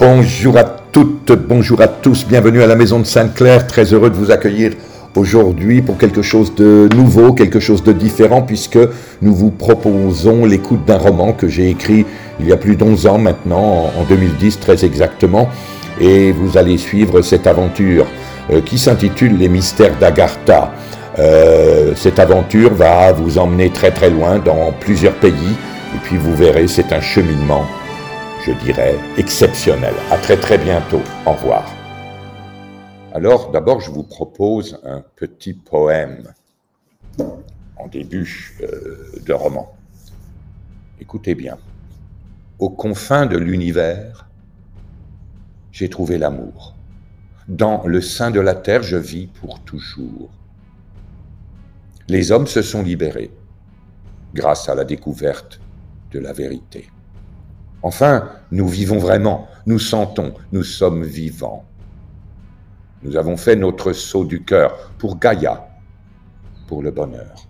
Bonjour à toutes, bonjour à tous, bienvenue à la maison de Sainte-Claire, très heureux de vous accueillir aujourd'hui pour quelque chose de nouveau, quelque chose de différent, puisque nous vous proposons l'écoute d'un roman que j'ai écrit il y a plus d'11 ans maintenant, en 2010 très exactement, et vous allez suivre cette aventure euh, qui s'intitule Les mystères d'Agartha. Euh, cette aventure va vous emmener très très loin dans plusieurs pays, et puis vous verrez, c'est un cheminement je dirais, exceptionnel. À très très bientôt. Au revoir. Alors, d'abord, je vous propose un petit poème en début euh, de roman. Écoutez bien. Aux confins de l'univers, j'ai trouvé l'amour. Dans le sein de la terre, je vis pour toujours. Les hommes se sont libérés grâce à la découverte de la vérité. Enfin, nous vivons vraiment, nous sentons, nous sommes vivants. Nous avons fait notre saut du cœur pour Gaïa, pour le bonheur.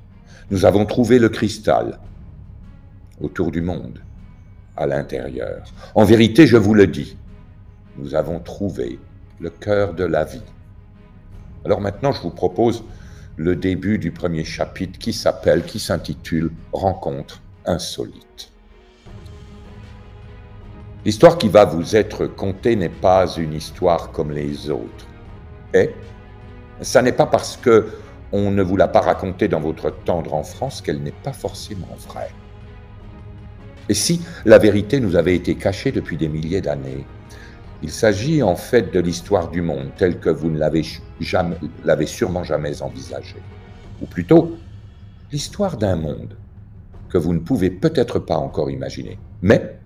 Nous avons trouvé le cristal autour du monde, à l'intérieur. En vérité, je vous le dis, nous avons trouvé le cœur de la vie. Alors maintenant, je vous propose le début du premier chapitre qui s'appelle, qui s'intitule Rencontre insolite. L'histoire qui va vous être contée n'est pas une histoire comme les autres. Et ça n'est pas parce que on ne vous l'a pas racontée dans votre tendre enfance qu'elle n'est pas forcément vraie. Et si la vérité nous avait été cachée depuis des milliers d'années, il s'agit en fait de l'histoire du monde telle que vous ne l'avez jamais, l'avez sûrement jamais envisagée. Ou plutôt, l'histoire d'un monde que vous ne pouvez peut-être pas encore imaginer, mais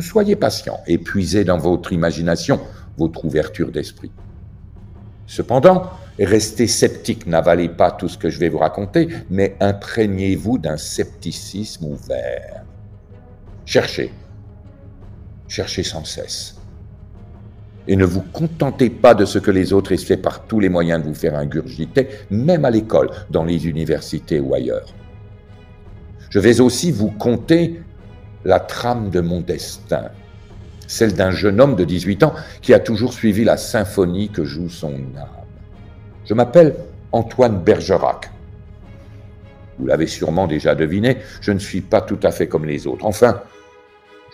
Soyez patient et puisez dans votre imagination votre ouverture d'esprit. Cependant, restez sceptique, n'avalez pas tout ce que je vais vous raconter, mais imprégnez-vous d'un scepticisme ouvert. Cherchez, cherchez sans cesse. Et ne vous contentez pas de ce que les autres essaient par tous les moyens de vous faire ingurgiter, même à l'école, dans les universités ou ailleurs. Je vais aussi vous conter la trame de mon destin, celle d'un jeune homme de 18 ans qui a toujours suivi la symphonie que joue son âme. Je m'appelle Antoine Bergerac. Vous l'avez sûrement déjà deviné, je ne suis pas tout à fait comme les autres. Enfin,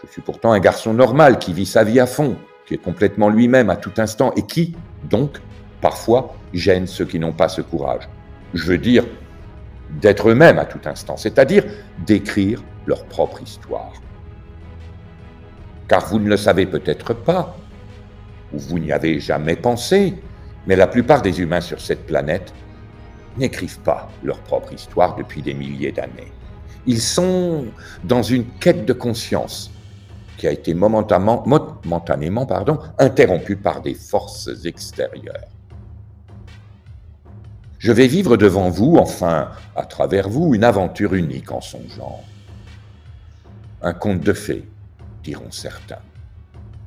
je suis pourtant un garçon normal qui vit sa vie à fond, qui est complètement lui-même à tout instant et qui, donc, parfois, gêne ceux qui n'ont pas ce courage. Je veux dire, d'être eux-mêmes à tout instant, c'est-à-dire d'écrire leur propre histoire. Car vous ne le savez peut-être pas, ou vous n'y avez jamais pensé, mais la plupart des humains sur cette planète n'écrivent pas leur propre histoire depuis des milliers d'années. Ils sont dans une quête de conscience qui a été momentanément, interrompue par des forces extérieures. Je vais vivre devant vous, enfin, à travers vous, une aventure unique en son genre. Un conte de fées, diront certains,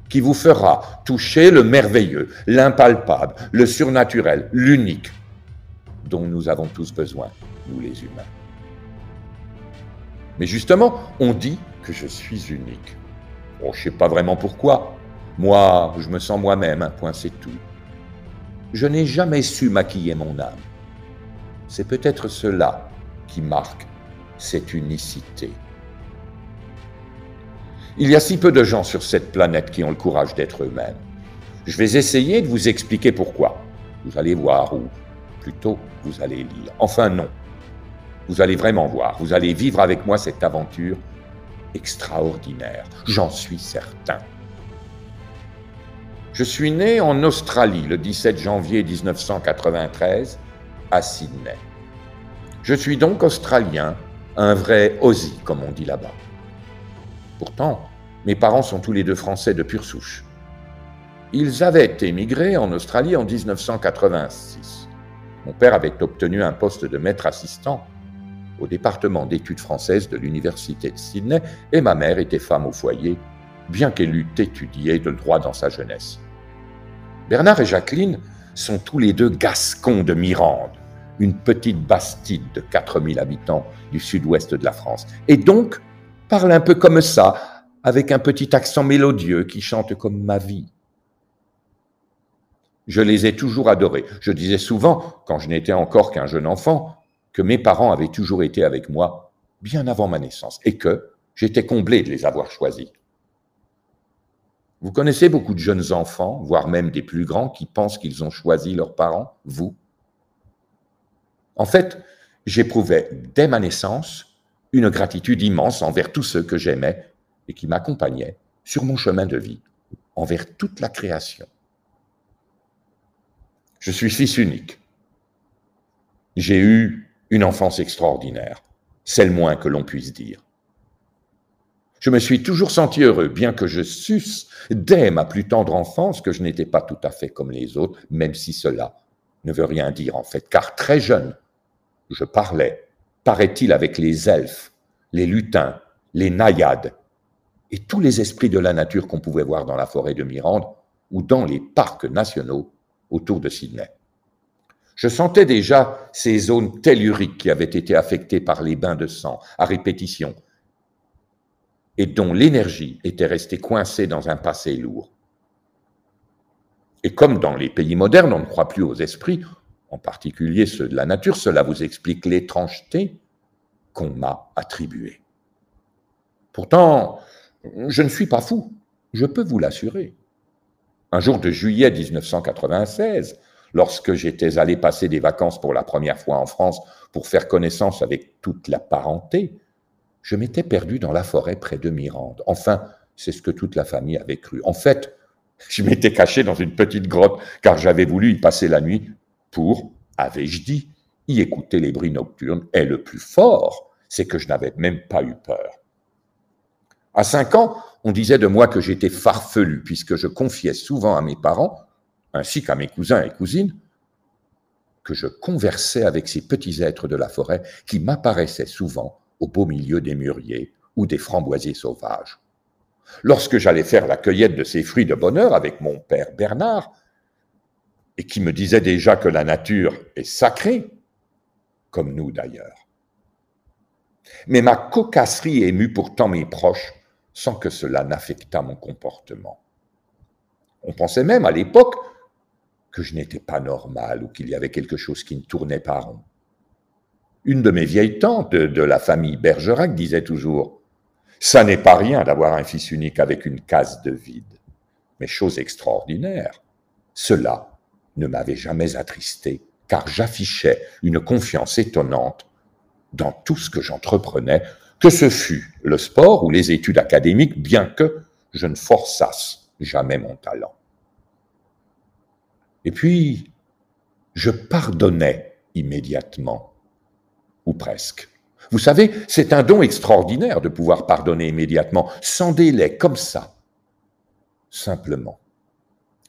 qui vous fera toucher le merveilleux, l'impalpable, le surnaturel, l'unique, dont nous avons tous besoin, nous les humains. Mais justement, on dit que je suis unique. Bon, je ne sais pas vraiment pourquoi. Moi, je me sens moi-même, un point c'est tout. Je n'ai jamais su maquiller mon âme. C'est peut-être cela qui marque cette unicité. Il y a si peu de gens sur cette planète qui ont le courage d'être eux-mêmes. Je vais essayer de vous expliquer pourquoi. Vous allez voir, ou plutôt vous allez lire. Enfin non. Vous allez vraiment voir, vous allez vivre avec moi cette aventure extraordinaire, j'en suis certain. Je suis né en Australie le 17 janvier 1993 à Sydney. Je suis donc australien, un vrai Aussie, comme on dit là-bas. Pourtant, mes parents sont tous les deux français de pure souche. Ils avaient émigré en Australie en 1986. Mon père avait obtenu un poste de maître assistant au département d'études françaises de l'Université de Sydney et ma mère était femme au foyer, bien qu'elle eût étudié le droit dans sa jeunesse. Bernard et Jacqueline sont tous les deux gascons de Mirande, une petite bastide de 4000 habitants du sud-ouest de la France. Et donc, parlent un peu comme ça, avec un petit accent mélodieux qui chante comme ma vie. Je les ai toujours adorés. Je disais souvent, quand je n'étais encore qu'un jeune enfant, que mes parents avaient toujours été avec moi bien avant ma naissance et que j'étais comblé de les avoir choisis. Vous connaissez beaucoup de jeunes enfants, voire même des plus grands, qui pensent qu'ils ont choisi leurs parents, vous? En fait, j'éprouvais dès ma naissance une gratitude immense envers tous ceux que j'aimais et qui m'accompagnaient sur mon chemin de vie, envers toute la création. Je suis fils unique. J'ai eu une enfance extraordinaire, c'est le moins que l'on puisse dire. Je me suis toujours senti heureux, bien que je susse dès ma plus tendre enfance que je n'étais pas tout à fait comme les autres, même si cela ne veut rien dire en fait, car très jeune, je parlais, paraît-il, avec les elfes, les lutins, les naïades, et tous les esprits de la nature qu'on pouvait voir dans la forêt de Mirande ou dans les parcs nationaux autour de Sydney. Je sentais déjà ces zones telluriques qui avaient été affectées par les bains de sang à répétition et dont l'énergie était restée coincée dans un passé lourd. Et comme dans les pays modernes, on ne croit plus aux esprits, en particulier ceux de la nature, cela vous explique l'étrangeté qu'on m'a attribuée. Pourtant, je ne suis pas fou, je peux vous l'assurer. Un jour de juillet 1996, lorsque j'étais allé passer des vacances pour la première fois en France pour faire connaissance avec toute la parenté, je m'étais perdu dans la forêt près de Mirande. Enfin, c'est ce que toute la famille avait cru. En fait, je m'étais caché dans une petite grotte car j'avais voulu y passer la nuit pour, avais-je dit, y écouter les bruits nocturnes. Et le plus fort, c'est que je n'avais même pas eu peur. À cinq ans, on disait de moi que j'étais farfelu puisque je confiais souvent à mes parents, ainsi qu'à mes cousins et cousines, que je conversais avec ces petits êtres de la forêt qui m'apparaissaient souvent au beau milieu des mûriers ou des framboisiers sauvages. Lorsque j'allais faire la cueillette de ces fruits de bonheur avec mon père Bernard, et qui me disait déjà que la nature est sacrée, comme nous d'ailleurs. Mais ma cocasserie émut pourtant mes proches sans que cela n'affectât mon comportement. On pensait même à l'époque que je n'étais pas normal ou qu'il y avait quelque chose qui ne tournait pas rond. Une de mes vieilles tantes de, la famille Bergerac disait toujours Ça n'est pas rien d'avoir un fils unique avec une case de vide. Mais chose extraordinaire, cela ne m'avait jamais attristé, car j'affichais une confiance étonnante dans tout ce que j'entreprenais, que ce fût le sport ou les études académiques, bien que je ne forçasse jamais mon talent. Et puis, je pardonnais immédiatement ou presque. Vous savez, c'est un don extraordinaire de pouvoir pardonner immédiatement, sans délai, comme ça. Simplement.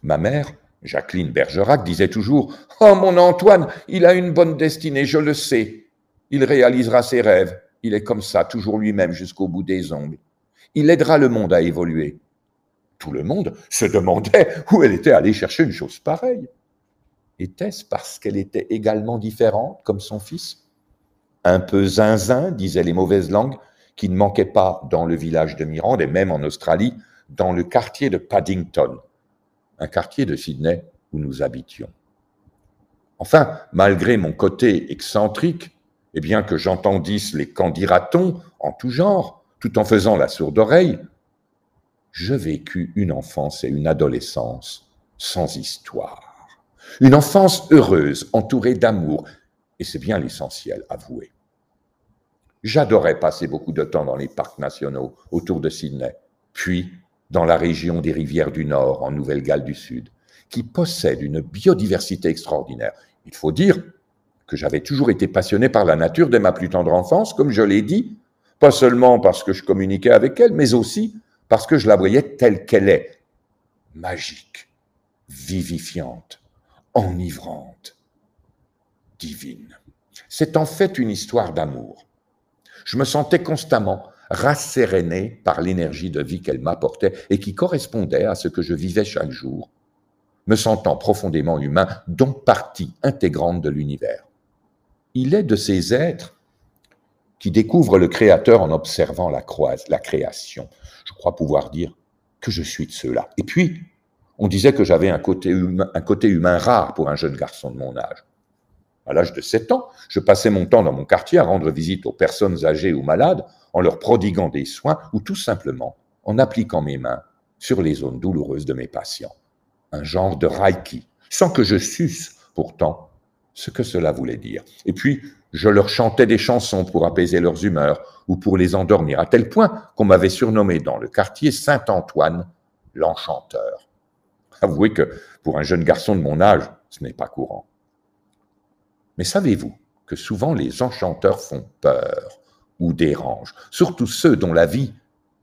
Ma mère, Jacqueline Bergerac, disait toujours Oh, mon Antoine, il a une bonne destinée, je le sais. Il réalisera ses rêves. Il est comme ça, toujours lui-même jusqu'au bout des ongles. Il aidera le monde à évoluer. Tout le monde se demandait où elle était allée chercher une chose pareille. Était-ce parce qu'elle était également différente, comme son fils? Un peu zinzin, disaient les mauvaises langues, qui ne manquaient pas dans le village de Mirande et même en Australie, dans le quartier de Paddington, un quartier de Sydney où nous habitions. Enfin, malgré mon côté excentrique, et bien que j'entendisse les candidatons en tout genre, tout en faisant la sourde oreille, je vécus une enfance et une adolescence sans histoire. Une enfance heureuse, entourée d'amour, et c'est bien l'essentiel, avoué. J'adorais passer beaucoup de temps dans les parcs nationaux autour de Sydney, puis dans la région des rivières du Nord, en Nouvelle-Galles du Sud, qui possède une biodiversité extraordinaire. Il faut dire que j'avais toujours été passionné par la nature dès ma plus tendre enfance, comme je l'ai dit, pas seulement parce que je communiquais avec elle, mais aussi parce que je la voyais telle qu'elle est, magique, vivifiante, enivrante, divine. C'est en fait une histoire d'amour. Je me sentais constamment rasséréné par l'énergie de vie qu'elle m'apportait et qui correspondait à ce que je vivais chaque jour, me sentant profondément humain, donc partie intégrante de l'univers. Il est de ces êtres qui découvrent le Créateur en observant la, création. Je crois pouvoir dire que je suis de ceux-là. Et puis, on disait que j'avais un côté, humain, un côté humain rare pour un jeune garçon de mon âge. À l'âge de 7 ans, je passais mon temps dans mon quartier à rendre visite aux personnes âgées ou malades en leur prodiguant des soins ou tout simplement en appliquant mes mains sur les zones douloureuses de mes patients. Un genre de reiki, sans que je suce pourtant ce que cela voulait dire. Et puis, je leur chantais des chansons pour apaiser leurs humeurs ou pour les endormir, à tel point qu'on m'avait surnommé dans le quartier Saint-Antoine l'enchanteur. Avouez que pour un jeune garçon de mon âge, ce n'est pas courant. Mais savez-vous que souvent les enchanteurs font peur? Ou dérangent, surtout ceux dont la vie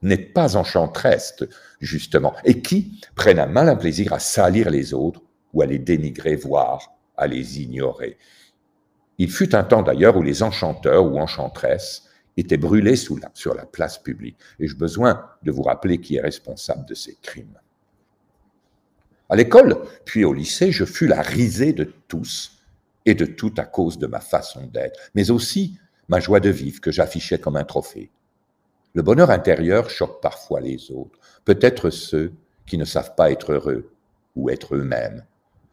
n'est pas enchanteresse, justement, et qui prennent un malin plaisir à salir les autres ou à les dénigrer, voire à les ignorer. Il fut un temps d'ailleurs où les enchanteurs ou enchantresses étaient brûlés sur la place publique. Et j'ai besoin de vous rappeler qui est responsable de ces crimes. À l'école, puis au lycée, je fus la risée de tous et de tout à cause de ma façon d'être, mais aussi ma joie de vivre que j'affichais comme un trophée. Le bonheur intérieur choque parfois les autres, peut-être ceux qui ne savent pas être heureux ou être eux-mêmes,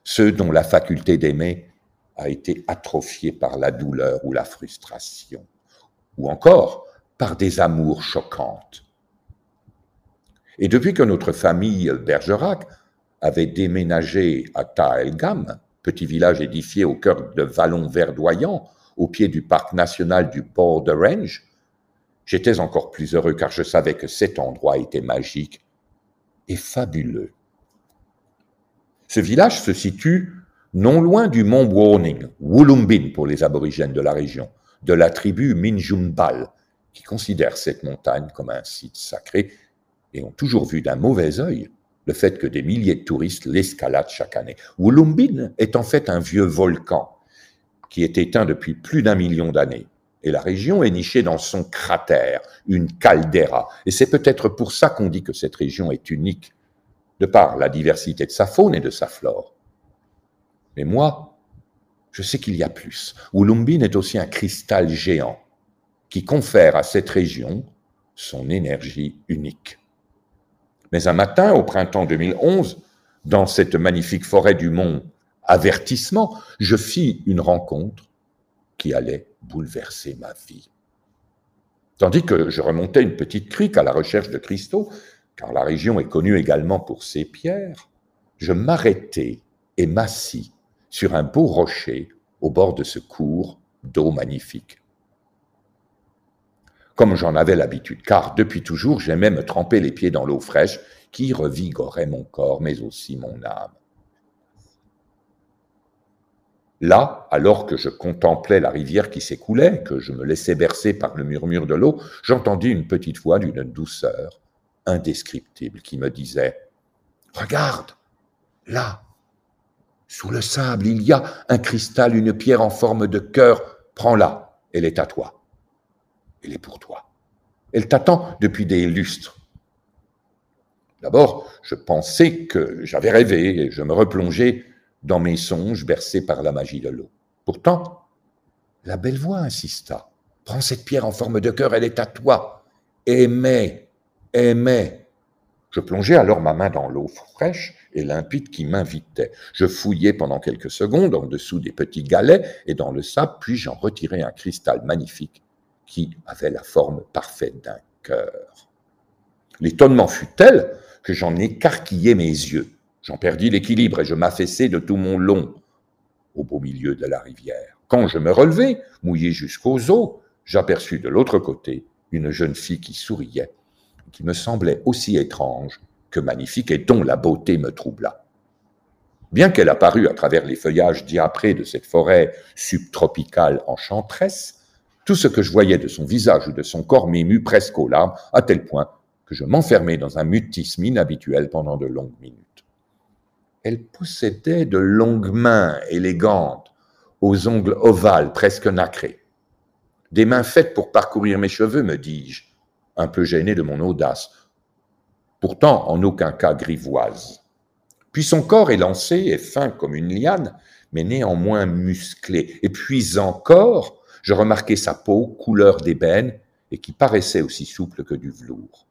ceux dont la faculté d'aimer a été atrophiée par la douleur ou la frustration, ou encore par des amours choquantes. Et depuis que notre famille Bergerac avait déménagé à Taelgam, petit village édifié au cœur de vallons verdoyants, au pied du parc national du Border Range, j'étais encore plus heureux car je savais que cet endroit était magique et fabuleux. Ce village se situe non loin du mont Warning, Wulumbin pour les aborigènes de la région, de la tribu Minjumbal, qui considèrent cette montagne comme un site sacré et ont toujours vu d'un mauvais œil le fait que des milliers de touristes l'escaladent chaque année. Wulumbin est en fait un vieux volcan qui est éteint depuis plus d'un million d'années. Et la région est nichée dans son cratère, une caldeira. Et c'est peut-être pour ça qu'on dit que cette région est unique, de par la diversité de sa faune et de sa flore. Mais moi, je sais qu'il y a plus. Wulumbin est aussi un cristal géant qui confère à cette région son énergie unique. Mais un matin, au printemps 2011, dans cette magnifique forêt du mont Avertissement, je fis une rencontre qui allait bouleverser ma vie. Tandis que je remontais une petite crique à la recherche de cristaux, car la région est connue également pour ses pierres, je m'arrêtai et m'assis sur un beau rocher au bord de ce cours d'eau magnifique. Comme j'en avais l'habitude, car depuis toujours j'aimais me tremper les pieds dans l'eau fraîche qui revigorait mon corps, mais aussi mon âme. Là, alors que je contemplais la rivière qui s'écoulait, que je me laissais bercer par le murmure de l'eau, j'entendis une petite voix d'une douceur indescriptible qui me disait ⁇ Regarde, là, sous le sable, il y a un cristal, une pierre en forme de cœur. Prends-la, elle est à toi. Elle est pour toi. Elle t'attend depuis des lustres. D'abord, je pensais que j'avais rêvé et je me replongeais dans mes songes bercés par la magie de l'eau. Pourtant, la belle voix insista. Prends cette pierre en forme de cœur, elle est à toi. Aimez, aimez. Je plongeai alors ma main dans l'eau fraîche et limpide qui m'invitait. Je fouillai pendant quelques secondes en dessous des petits galets et dans le sable, puis j'en retirai un cristal magnifique qui avait la forme parfaite d'un cœur. L'étonnement fut tel que j'en écarquillai mes yeux. J'en perdis l'équilibre et je m'affaissai de tout mon long au beau milieu de la rivière. Quand je me relevai, mouillé jusqu'aux os, j'aperçus de l'autre côté une jeune fille qui souriait qui me semblait aussi étrange que magnifique et dont la beauté me troubla. Bien qu'elle apparût à travers les feuillages diaprés de cette forêt subtropicale enchanteresse, tout ce que je voyais de son visage ou de son corps m'émut presque aux larmes, à tel point que je m'enfermai dans un mutisme inhabituel pendant de longues minutes. Elle possédait de longues mains élégantes, aux ongles ovales presque nacrés. Des mains faites pour parcourir mes cheveux, me dis-je, un peu gêné de mon audace, pourtant en aucun cas grivoise. Puis son corps élancé et fin comme une liane, mais néanmoins musclé. Et puis encore, je remarquai sa peau couleur d'ébène et qui paraissait aussi souple que du velours.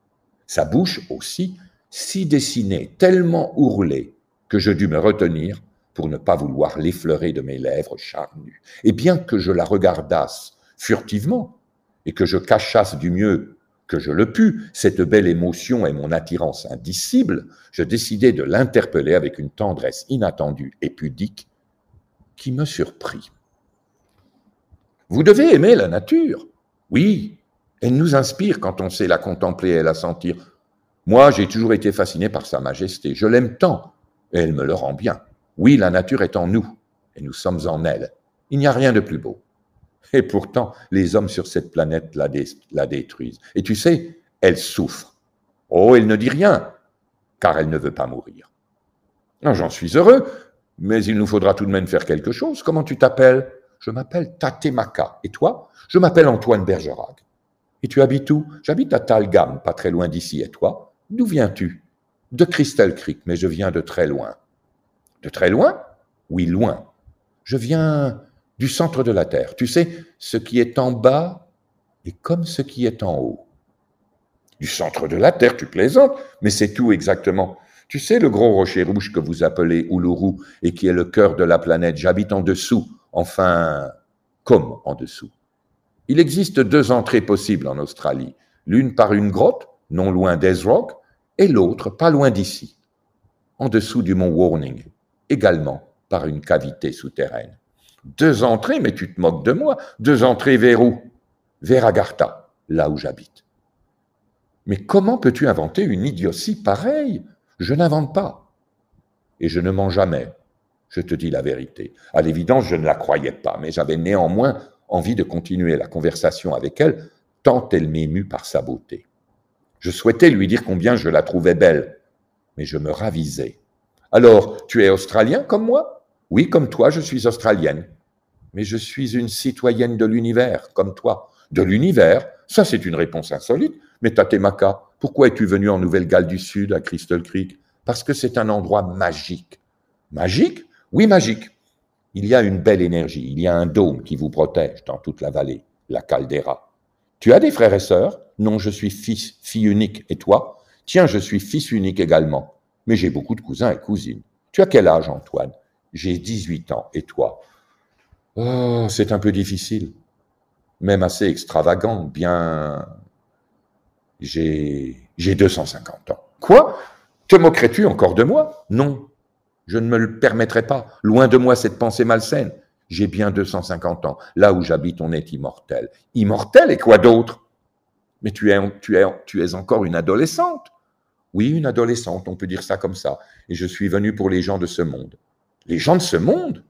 Sa bouche aussi, si dessinée, tellement ourlée, que je dus me retenir pour ne pas vouloir l'effleurer de mes lèvres charnues. Et bien que je la regardasse furtivement, et que je cachasse du mieux que je le pus cette belle émotion et mon attirance indicible, je décidai de l'interpeller avec une tendresse inattendue et pudique qui me surprit. Vous devez aimer la nature. Oui, elle nous inspire quand on sait la contempler et la sentir. Moi, j'ai toujours été fasciné par sa majesté. Je l'aime tant, et elle me le rend bien. Oui, la nature est en nous, et nous sommes en elle. Il n'y a rien de plus beau. Et pourtant, les hommes sur cette planète la, détruisent. Et tu sais, elle souffre. Oh, elle ne dit rien, car elle ne veut pas mourir. J'en suis heureux, mais il nous faudra tout de même faire quelque chose. Comment tu t'appelles? Je m'appelle Tatemaka. Et toi? Je m'appelle Antoine Bergerac. Et tu habites où? J'habite à Talgam, pas très loin d'ici. Et toi? D'où viens-tu? De Crystal Creek, mais je viens de très loin. De très loin? Oui, loin. Je viens du centre de la Terre. Tu sais, ce qui est en bas est comme ce qui est en haut. Du centre de la Terre, tu plaisantes, mais c'est tout exactement. Tu sais, le gros rocher rouge que vous appelez Uluru et qui est le cœur de la planète, j'habite en dessous, enfin, comme en dessous. Il existe deux entrées possibles en Australie, l'une par une grotte, non loin d'Ezrock, et l'autre pas loin d'ici, en dessous du mont Warning, également par une cavité souterraine. Deux entrées, mais tu te moques de moi, deux entrées vers où? Vers Agartha, là où j'habite. Mais comment peux-tu inventer une idiotie pareille? Je n'invente pas. Et je ne mens jamais je te dis la vérité. À l'évidence, je ne la croyais pas, mais j'avais néanmoins envie de continuer la conversation avec elle, tant elle m'émut par sa beauté. Je souhaitais lui dire combien je la trouvais belle, mais je me ravisais. Alors, tu es australien comme moi? Oui, comme toi, je suis australienne. Mais je suis une citoyenne de l'univers, comme toi. De l'univers? Ça, c'est une réponse insolite. Mais Tatemaka, pourquoi es-tu venu en Nouvelle-Galles du Sud, à Crystal Creek? Parce que c'est un endroit magique. Magique? Oui, magique. Il y a une belle énergie, il y a un dôme qui vous protège dans toute la vallée, la caldeira. Tu as des frères et sœurs? Non, je suis fils, fille unique. Et toi? Tiens, je suis fils unique également. Mais j'ai beaucoup de cousins et cousines. Tu as quel âge, Antoine? J'ai 18 ans. Et toi? Oh, c'est un peu difficile. Même assez extravagant. Bien. J'ai. J'ai 250 ans. Quoi? Te moquerais-tu encore de moi? Non, je ne me le permettrai pas. Loin de moi cette pensée malsaine. J'ai bien 250 ans. Là où j'habite, on est immortel. Immortel et quoi d'autre? Mais tu es, encore une adolescente. Oui, une adolescente, on peut dire ça comme ça. Et je suis venu pour les gens de ce monde. Les gens de ce monde?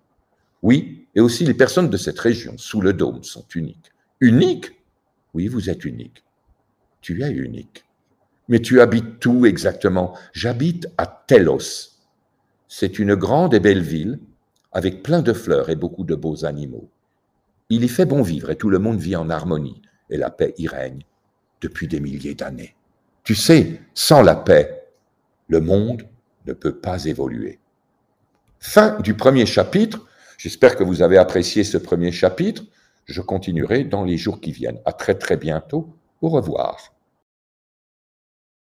Oui, et aussi les personnes de cette région, sous le dôme, sont uniques. Uniques? Oui, vous êtes unique. Tu es unique. Mais tu habites où exactement? J'habite à Telos. C'est une grande et belle ville, avec plein de fleurs et beaucoup de beaux animaux. Il y fait bon vivre et tout le monde vit en harmonie, et la paix y règne depuis des milliers d'années. Tu sais, sans la paix, le monde ne peut pas évoluer. Fin du premier chapitre. J'espère que vous avez apprécié ce premier chapitre. Je continuerai dans les jours qui viennent. À très très bientôt. Au revoir.